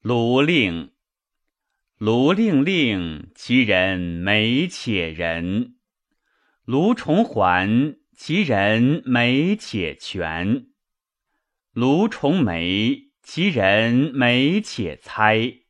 卢令，卢令令，其人美且仁。卢重环，其人美且全。卢重眉，其人美且猜。